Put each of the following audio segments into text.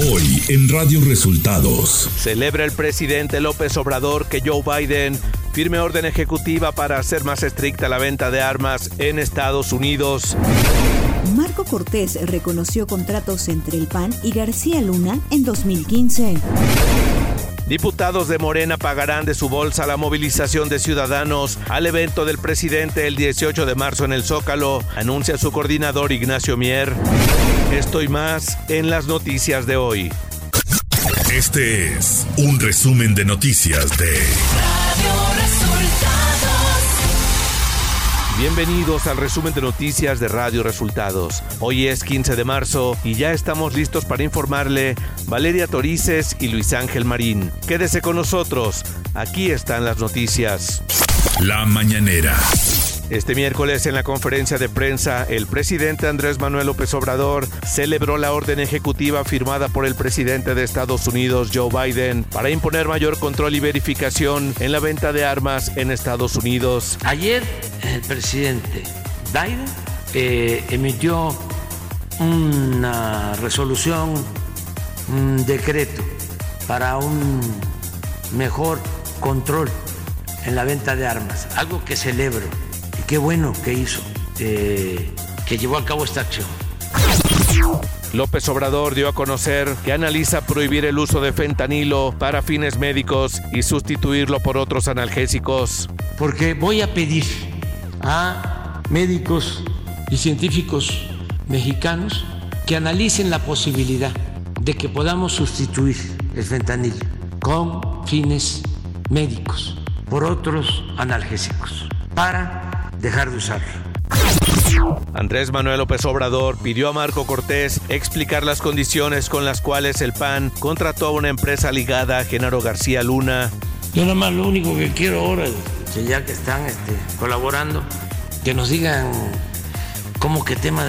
Hoy en Radio Resultados. Celebra el presidente López Obrador que Joe Biden firme orden ejecutiva para hacer más estricta la venta de armas en Estados Unidos. Marco Cortés reconoció contratos entre el PAN y García Luna en 2015. Diputados de Morena pagarán de su bolsa la movilización de ciudadanos al evento del presidente el 18 de marzo en el Zócalo, anuncia su coordinador Ignacio Mier. Estoy más en las noticias de hoy. Este es un resumen de noticias de Bienvenidos al resumen de noticias de Radio Resultados. Hoy es 15 de marzo y ya estamos listos para informarle Valeria Torices y Luis Ángel Marín. Quédese con nosotros, aquí están las noticias. La mañanera. Este miércoles en la conferencia de prensa, el presidente Andrés Manuel López Obrador celebró la orden ejecutiva firmada por el presidente de Estados Unidos, Joe Biden, para imponer mayor control y verificación en la venta de armas en Estados Unidos. Ayer el presidente Biden eh, emitió una resolución, un decreto para un mejor control en la venta de armas, algo que celebro qué bueno que hizo, eh, que llevó a cabo esta acción. López Obrador dio a conocer que analiza prohibir el uso de fentanilo para fines médicos y sustituirlo por otros analgésicos. Porque voy a pedir a médicos y científicos mexicanos que analicen la posibilidad de que podamos sustituir el fentanilo con fines médicos por otros analgésicos para dejar de usarlo. Andrés Manuel López Obrador pidió a Marco Cortés explicar las condiciones con las cuales el PAN contrató a una empresa ligada a Genaro García Luna. Yo nada más lo único que quiero ahora, que ya que están este, colaborando, que nos digan cómo que tema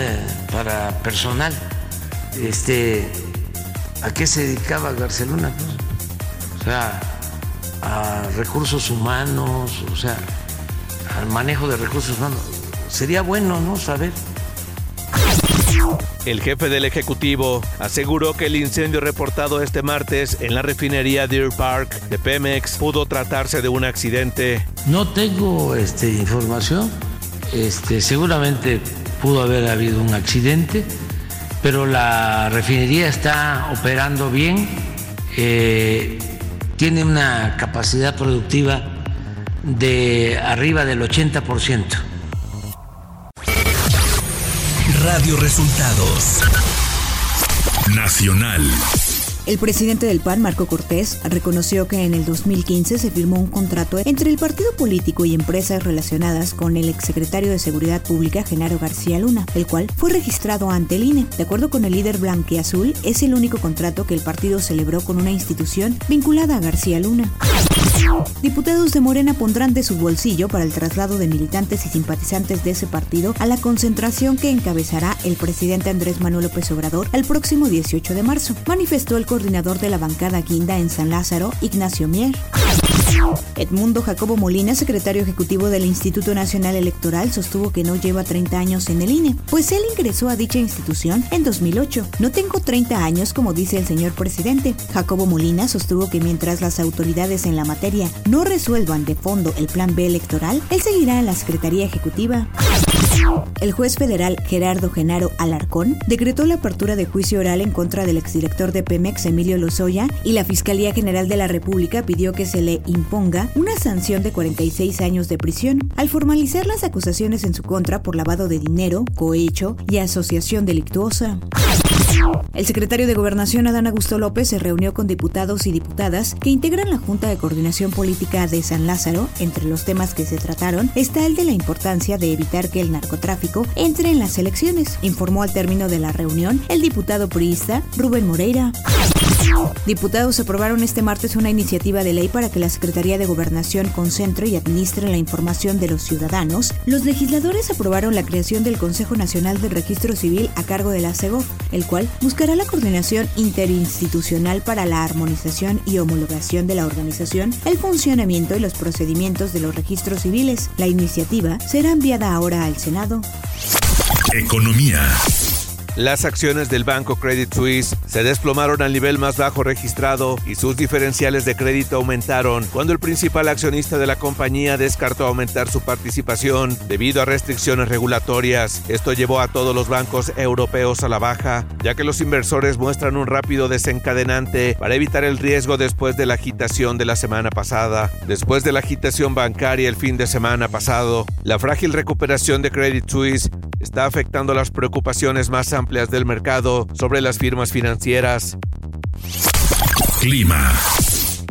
para personal, este, a qué se dedicaba García Luna, o sea, a recursos humanos, o sea, al manejo de recursos humanos. Sería bueno, ¿no? Saber. El jefe del Ejecutivo aseguró que el incendio reportado este martes en la refinería Deer Park de Pemex pudo tratarse de un accidente. No tengo este, información. Este, seguramente pudo haber habido un accidente, pero la refinería está operando bien, eh, tiene una capacidad productiva de arriba del 80%. Radio Resultados Nacional. El presidente del PAN, Marco Cortés, reconoció que en el 2015 se firmó un contrato entre el partido político y empresas relacionadas con el exsecretario de Seguridad Pública, Genaro García Luna, el cual fue registrado ante el INE. De acuerdo con el líder blanquiazul, es el único contrato que el partido celebró con una institución vinculada a García Luna. Diputados de Morena pondrán de su bolsillo para el traslado de militantes y simpatizantes de ese partido a la concentración que encabezará el presidente Andrés Manuel López Obrador el próximo 18 de marzo, manifestó el coordinador de la bancada Guinda en San Lázaro, Ignacio Mier. Edmundo Jacobo Molina, secretario ejecutivo del Instituto Nacional Electoral, sostuvo que no lleva 30 años en el INE, pues él ingresó a dicha institución en 2008. No tengo 30 años, como dice el señor presidente. Jacobo Molina sostuvo que mientras las autoridades en la materia no resuelvan de fondo el plan B electoral, él seguirá en la Secretaría Ejecutiva. El juez federal Gerardo Genaro Alarcón decretó la apertura de juicio oral en contra del exdirector de Pemex, Emilio Lozoya, y la Fiscalía General de la República pidió que se le imponga una sanción de 46 años de prisión, al formalizar las acusaciones en su contra por lavado de dinero, cohecho y asociación delictuosa. El secretario de Gobernación, Adán Augusto López, se reunió con diputados y diputadas que integran la Junta de Coordinación Política de San Lázaro. Entre los temas que se trataron está el de la importancia de evitar que el narcotráfico entre en las elecciones, informó al término de la reunión el diputado priista Rubén Moreira. Diputados aprobaron este martes una iniciativa de ley para que la Secretaría de Gobernación concentre y administre la información de los ciudadanos. Los legisladores aprobaron la creación del Consejo Nacional del Registro Civil a cargo de la CEGOF, el cual buscará la coordinación interinstitucional para la armonización y homologación de la organización, el funcionamiento y los procedimientos de los registros civiles. La iniciativa será enviada ahora al Senado. Economía. Las acciones del banco Credit Suisse se desplomaron al nivel más bajo registrado y sus diferenciales de crédito aumentaron cuando el principal accionista de la compañía descartó aumentar su participación debido a restricciones regulatorias. Esto llevó a todos los bancos europeos a la baja, ya que los inversores muestran un rápido desencadenante para evitar el riesgo después de la agitación de la semana pasada. Después de la agitación bancaria el fin de semana pasado, la frágil recuperación de Credit Suisse está afectando las preocupaciones más amplias del mercado sobre las firmas financieras. Clima.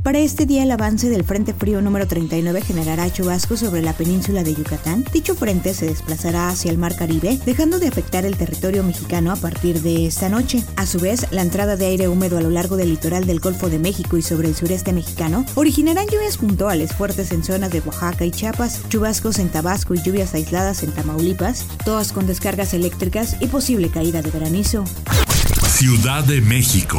Para este día el avance del Frente Frío número 39 generará chubascos sobre la península de Yucatán. Dicho frente se desplazará hacia el Mar Caribe, dejando de afectar el territorio mexicano a partir de esta noche. A su vez, la entrada de aire húmedo a lo largo del litoral del Golfo de México y sobre el sureste mexicano originarán lluvias puntuales fuertes en zonas de Oaxaca y Chiapas, chubascos en Tabasco y lluvias aisladas en Tamaulipas, todas con descargas eléctricas y posible caída de granizo. Ciudad de México.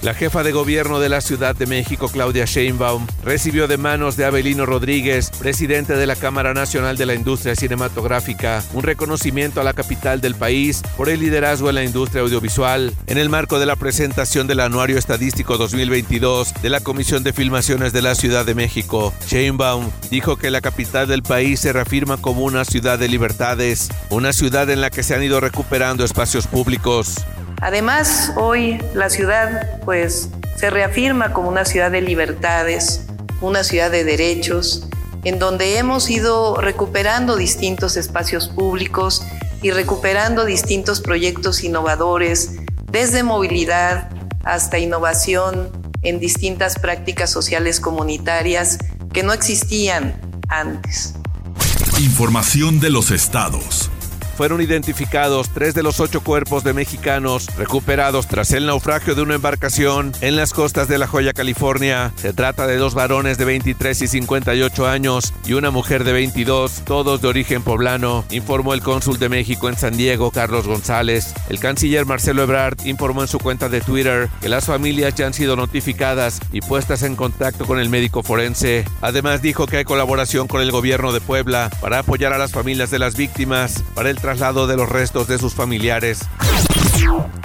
La jefa de gobierno de la Ciudad de México, Claudia Sheinbaum, recibió de manos de Abelino Rodríguez, presidente de la Cámara Nacional de la Industria Cinematográfica, un reconocimiento a la capital del país por el liderazgo en la industria audiovisual en el marco de la presentación del Anuario Estadístico 2022 de la Comisión de Filmaciones de la Ciudad de México. Sheinbaum dijo que la capital del país se reafirma como una ciudad de libertades, una ciudad en la que se han ido recuperando espacios públicos. Además, hoy la ciudad pues se reafirma como una ciudad de libertades, una ciudad de derechos, en donde hemos ido recuperando distintos espacios públicos y recuperando distintos proyectos innovadores, desde movilidad hasta innovación en distintas prácticas sociales comunitarias que no existían antes. Información de los estados fueron identificados tres de los ocho cuerpos de mexicanos recuperados tras el naufragio de una embarcación en las costas de La Joya, California. Se trata de dos varones de 23 y 58 años y una mujer de 22, todos de origen poblano, informó el cónsul de México en San Diego, Carlos González. El canciller Marcelo Ebrard informó en su cuenta de Twitter que las familias ya han sido notificadas y puestas en contacto con el médico forense. Además dijo que hay colaboración con el gobierno de Puebla para apoyar a las familias de las víctimas para el traslado de los restos de sus familiares.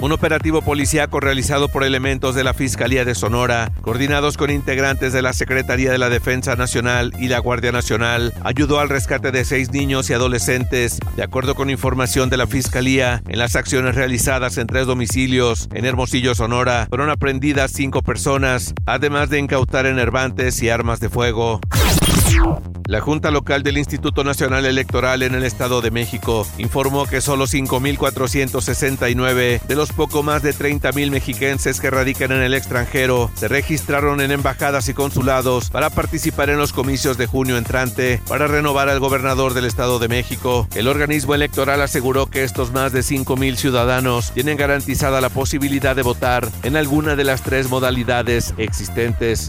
Un operativo policíaco realizado por elementos de la Fiscalía de Sonora, coordinados con integrantes de la Secretaría de la Defensa Nacional y la Guardia Nacional, ayudó al rescate de seis niños y adolescentes. De acuerdo con información de la Fiscalía, en las acciones realizadas en tres domicilios en Hermosillo, Sonora, fueron aprendidas cinco personas, además de incautar enervantes y armas de fuego. La Junta Local del Instituto Nacional Electoral en el Estado de México informó que solo 5.469 de los poco más de 30.000 mexiquenses que radican en el extranjero se registraron en embajadas y consulados para participar en los comicios de junio entrante para renovar al gobernador del Estado de México. El organismo electoral aseguró que estos más de 5.000 ciudadanos tienen garantizada la posibilidad de votar en alguna de las tres modalidades existentes.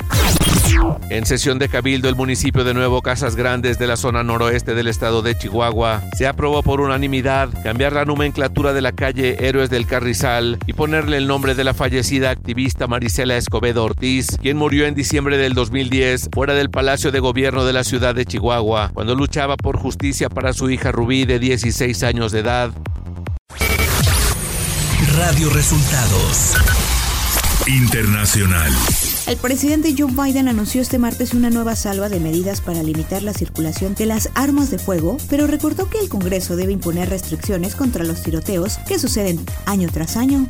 En sesión de cabildo, el municipio de Nuevo Grandes de la zona noroeste del estado de Chihuahua se aprobó por unanimidad cambiar la nomenclatura de la calle Héroes del Carrizal y ponerle el nombre de la fallecida activista Marisela Escobedo Ortiz, quien murió en diciembre del 2010 fuera del Palacio de Gobierno de la ciudad de Chihuahua, cuando luchaba por justicia para su hija Rubí de 16 años de edad. Radio Resultados Internacional. El presidente Joe Biden anunció este martes una nueva salva de medidas para limitar la circulación de las armas de fuego, pero recordó que el Congreso debe imponer restricciones contra los tiroteos que suceden año tras año.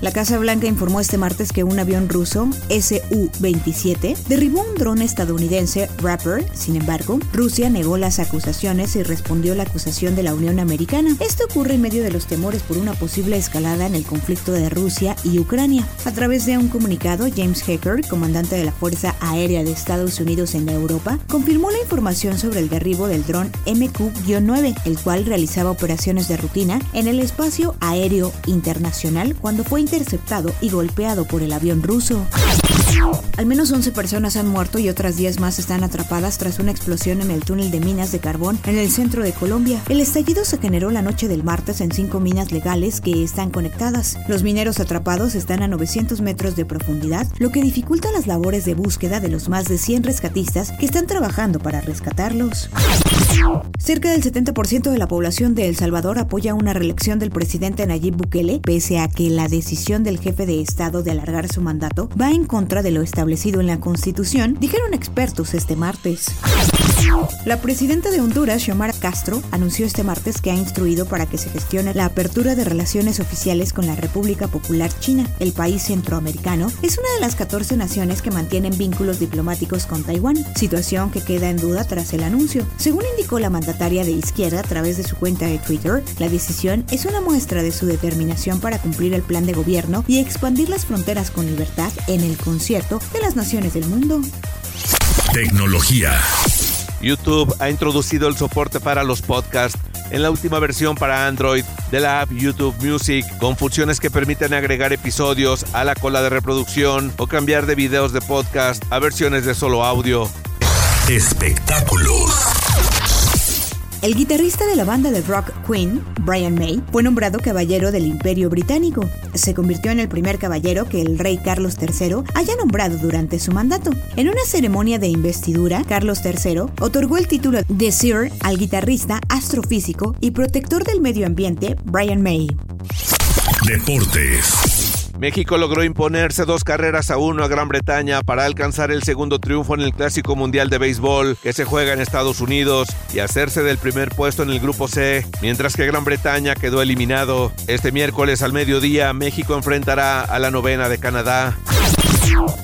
La Casa Blanca informó este martes que un avión ruso, Su-27, derribó un dron estadounidense Rapper. Sin embargo, Rusia negó las acusaciones y respondió la acusación de la Unión Americana. Esto ocurre en medio de los temores por una posible escalada en el conflicto de Rusia y Ucrania. A través de un comunicado, James Hacker, comandante de la Fuerza Aérea de Estados Unidos en Europa, confirmó la información sobre el derribo del dron MQ-9, el cual realizaba operaciones de rutina en el espacio aéreo internacional cuando fue interceptado y golpeado por el avión ruso. Al menos 11 personas han muerto y otras 10 más están atrapadas tras una explosión en el túnel de minas de carbón en el centro de Colombia. El estallido se generó la noche del martes en cinco minas legales que están conectadas. Los mineros atrapados están a 900 metros de profundidad, lo que dificulta las labores de búsqueda de los más de 100 rescatistas que están trabajando para rescatarlos. Cerca del 70% de la población de El Salvador apoya una reelección del presidente Nayib Bukele, pese a que la decisión del jefe de Estado de alargar su mandato va en contra de lo establecido en la Constitución, dijeron expertos este martes. La presidenta de Honduras, Xiomara Castro, anunció este martes que ha instruido para que se gestione la apertura de relaciones oficiales con la República Popular China. El país centroamericano es una de las 14 naciones que mantienen vínculos diplomáticos con Taiwán, situación que queda en duda tras el anuncio. Según indicó la mandataria de izquierda a través de su cuenta de Twitter, la decisión es una muestra de su determinación para cumplir el plan de gobierno y expandir las fronteras con libertad en el concierto de las naciones del mundo. Tecnología. YouTube ha introducido el soporte para los podcasts en la última versión para Android de la app YouTube Music, con funciones que permiten agregar episodios a la cola de reproducción o cambiar de videos de podcast a versiones de solo audio. Espectáculos. El guitarrista de la banda de rock Queen, Brian May, fue nombrado caballero del Imperio Británico. Se convirtió en el primer caballero que el rey Carlos III haya nombrado durante su mandato. En una ceremonia de investidura, Carlos III otorgó el título de Sir al guitarrista, astrofísico y protector del medio ambiente, Brian May. Deportes. México logró imponerse dos carreras a uno a Gran Bretaña para alcanzar el segundo triunfo en el Clásico Mundial de Béisbol que se juega en Estados Unidos y hacerse del primer puesto en el Grupo C, mientras que Gran Bretaña quedó eliminado. Este miércoles al mediodía México enfrentará a la novena de Canadá.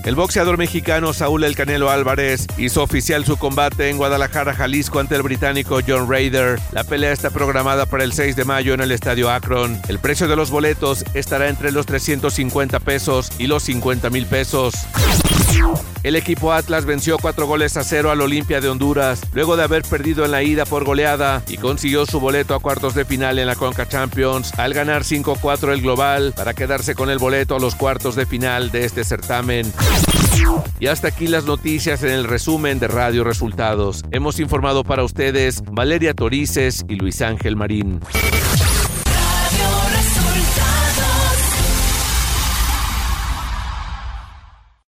El boxeador mexicano Saúl El Canelo Álvarez hizo oficial su combate en Guadalajara, Jalisco ante el británico John Raider. La pelea está programada para el 6 de mayo en el Estadio Akron. El precio de los boletos estará entre los 350 pesos y los 50 mil pesos. El equipo Atlas venció cuatro goles a cero al Olimpia de Honduras, luego de haber perdido en la ida por goleada y consiguió su boleto a cuartos de final en la Conca Champions al ganar 5-4 el global para quedarse con el boleto a los cuartos de final de este certamen. Y hasta aquí las noticias en el resumen de Radio Resultados. Hemos informado para ustedes Valeria Torices y Luis Ángel Marín.